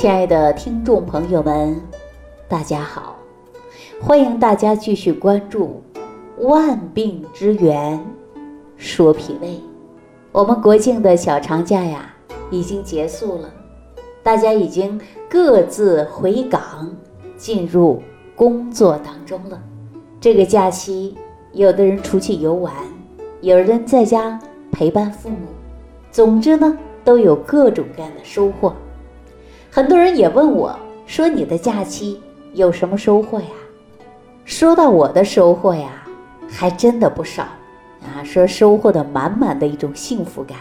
亲爱的听众朋友们，大家好！欢迎大家继续关注《万病之源说脾胃》。我们国庆的小长假呀，已经结束了，大家已经各自回岗，进入工作当中了。这个假期，有的人出去游玩，有人在家陪伴父母，总之呢，都有各种各样的收获。很多人也问我说：“你的假期有什么收获呀？”说到我的收获呀，还真的不少啊！说收获的满满的一种幸福感，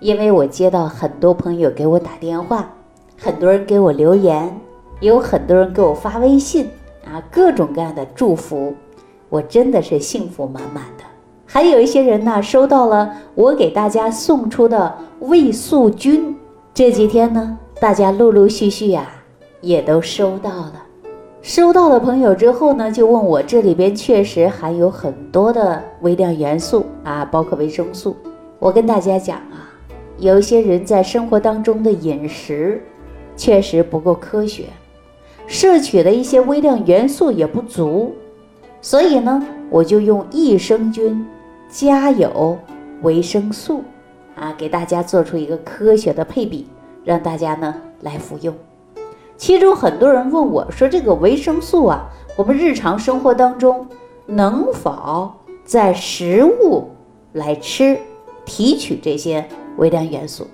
因为我接到很多朋友给我打电话，很多人给我留言，有很多人给我发微信啊，各种各样的祝福，我真的是幸福满满的。还有一些人呢，收到了我给大家送出的胃素菌，这几天呢。大家陆陆续续呀，也都收到了。收到的朋友之后呢，就问我这里边确实含有很多的微量元素啊，包括维生素。我跟大家讲啊，有些人在生活当中的饮食确实不够科学，摄取的一些微量元素也不足，所以呢，我就用益生菌加有维生素啊，给大家做出一个科学的配比。让大家呢来服用，其中很多人问我说：“这个维生素啊，我们日常生活当中能否在食物来吃提取这些微量元素？”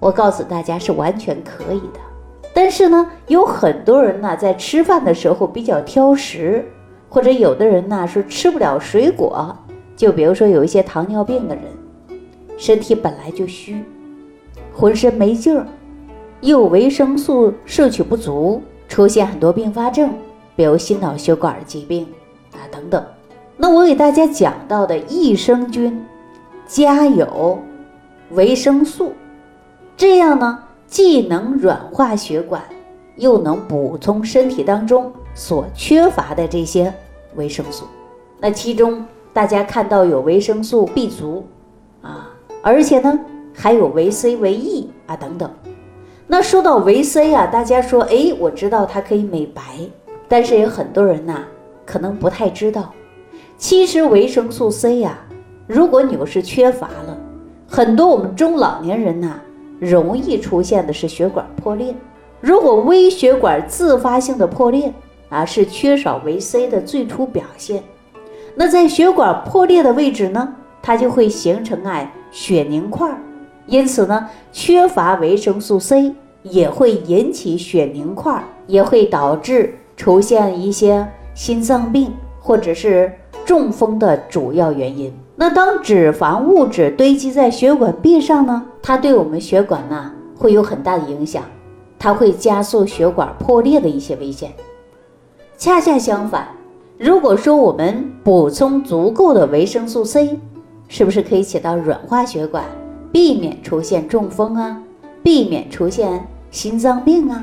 我告诉大家是完全可以的。但是呢，有很多人呢在吃饭的时候比较挑食，或者有的人呢说吃不了水果，就比如说有一些糖尿病的人，身体本来就虚，浑身没劲儿。又维生素摄取不足，出现很多并发症，比如心脑血管疾病啊等等。那我给大家讲到的益生菌加有维生素，这样呢既能软化血管，又能补充身体当中所缺乏的这些维生素。那其中大家看到有维生素 B 族啊，而且呢还有维 C、维 E 啊等等。那说到维 C 啊，大家说，哎，我知道它可以美白，但是有很多人呐，可能不太知道，其实维生素 C 呀，如果你要是缺乏了，很多我们中老年人呐，容易出现的是血管破裂。如果微血管自发性的破裂啊，是缺少维 C 的最初表现。那在血管破裂的位置呢，它就会形成哎血凝块，因此呢，缺乏维生素 C。也会引起血凝块，也会导致出现一些心脏病或者是中风的主要原因。那当脂肪物质堆积在血管壁上呢？它对我们血管呢会有很大的影响，它会加速血管破裂的一些危险。恰恰相反，如果说我们补充足够的维生素 C，是不是可以起到软化血管，避免出现中风啊？避免出现心脏病啊，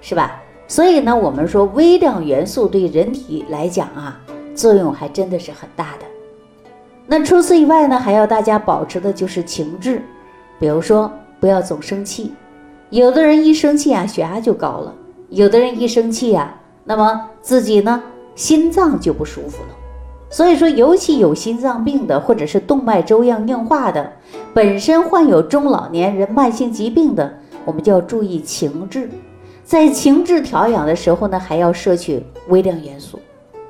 是吧？所以呢，我们说微量元素对人体来讲啊，作用还真的是很大的。那除此以外呢，还要大家保持的就是情志，比如说不要总生气。有的人一生气啊，血压就高了；有的人一生气啊，那么自己呢，心脏就不舒服了。所以说，尤其有心脏病的，或者是动脉粥样硬化的，本身患有中老年人慢性疾病的，我们就要注意情志。在情志调养的时候呢，还要摄取微量元素。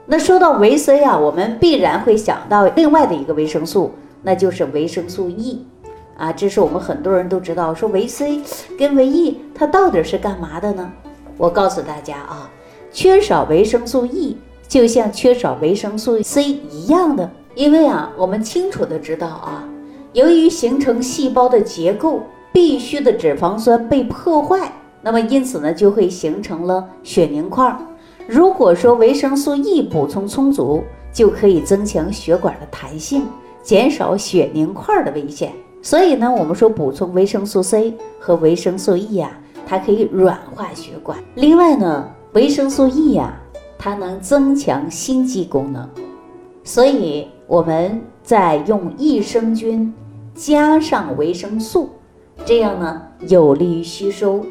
那说到维 C 啊，我们必然会想到另外的一个维生素，那就是维生素 E 啊。这是我们很多人都知道，说维 C 跟维 E 它到底是干嘛的呢？我告诉大家啊，缺少维生素 E。就像缺少维生素 C 一样的，因为啊，我们清楚的知道啊，由于形成细胞的结构必须的脂肪酸被破坏，那么因此呢，就会形成了血凝块。如果说维生素 E 补充充足，就可以增强血管的弹性，减少血凝块的危险。所以呢，我们说补充维生素 C 和维生素 E 呀，它可以软化血管。另外呢，维生素 E 呀。它能增强心肌功能，所以我们在用益生菌加上维生素，这样呢有利于吸收，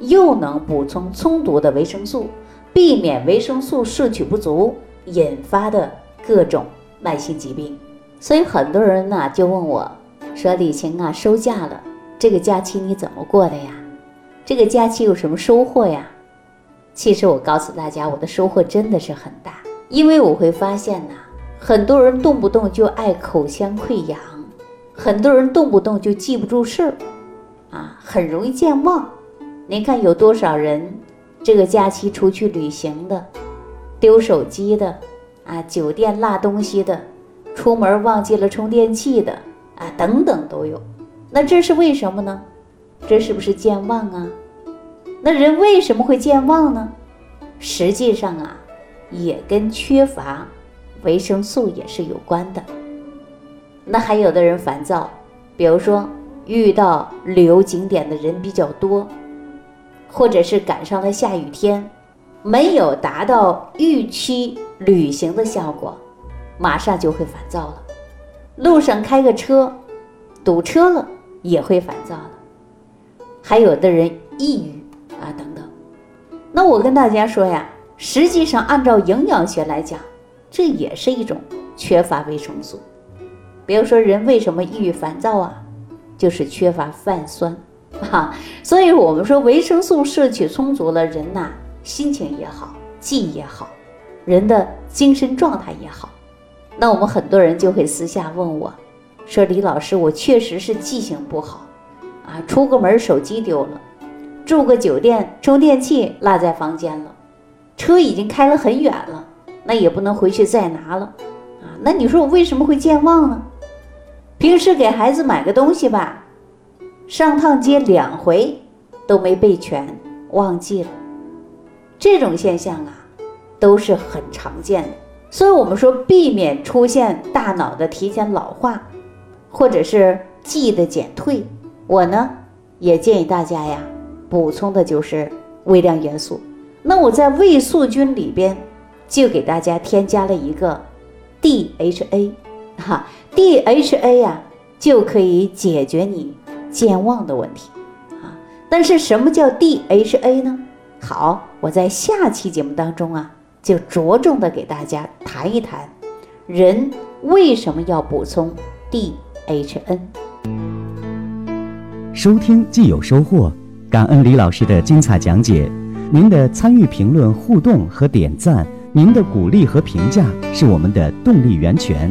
又能补充充足的维生素，避免维生素摄取不足引发的各种慢性疾病。所以很多人呢就问我，说李晴啊，收假了，这个假期你怎么过的呀？这个假期有什么收获呀？其实我告诉大家，我的收获真的是很大，因为我会发现呐，很多人动不动就爱口腔溃疡，很多人动不动就记不住事儿，啊，很容易健忘。您看有多少人这个假期出去旅行的，丢手机的，啊，酒店落东西的。出门忘记了充电器的啊，等等都有，那这是为什么呢？这是不是健忘啊？那人为什么会健忘呢？实际上啊，也跟缺乏维生素也是有关的。那还有的人烦躁，比如说遇到旅游景点的人比较多，或者是赶上了下雨天，没有达到预期旅行的效果。马上就会烦躁了，路上开个车，堵车了也会烦躁了，还有的人抑郁啊等等。那我跟大家说呀，实际上按照营养学来讲，这也是一种缺乏维生素。比如说人为什么抑郁烦躁啊，就是缺乏泛酸 啊。所以我们说维生素摄取充足了，人呐心情也好，记忆也好，人的精神状态也好。那我们很多人就会私下问我，说李老师，我确实是记性不好，啊，出个门手机丢了，住个酒店充电器落在房间了，车已经开了很远了，那也不能回去再拿了，啊，那你说我为什么会健忘呢？平时给孩子买个东西吧，上趟街两回都没备全，忘记了，这种现象啊，都是很常见的。所以，我们说避免出现大脑的提前老化，或者是记忆的减退，我呢也建议大家呀，补充的就是微量元素。那我在胃素菌里边就给大家添加了一个 DHA，哈，DHA 呀就可以解决你健忘的问题啊。但是什么叫 DHA 呢？好，我在下期节目当中啊。就着重的给大家谈一谈，人为什么要补充 DHN？收听既有收获，感恩李老师的精彩讲解。您的参与、评论、互动和点赞，您的鼓励和评价是我们的动力源泉。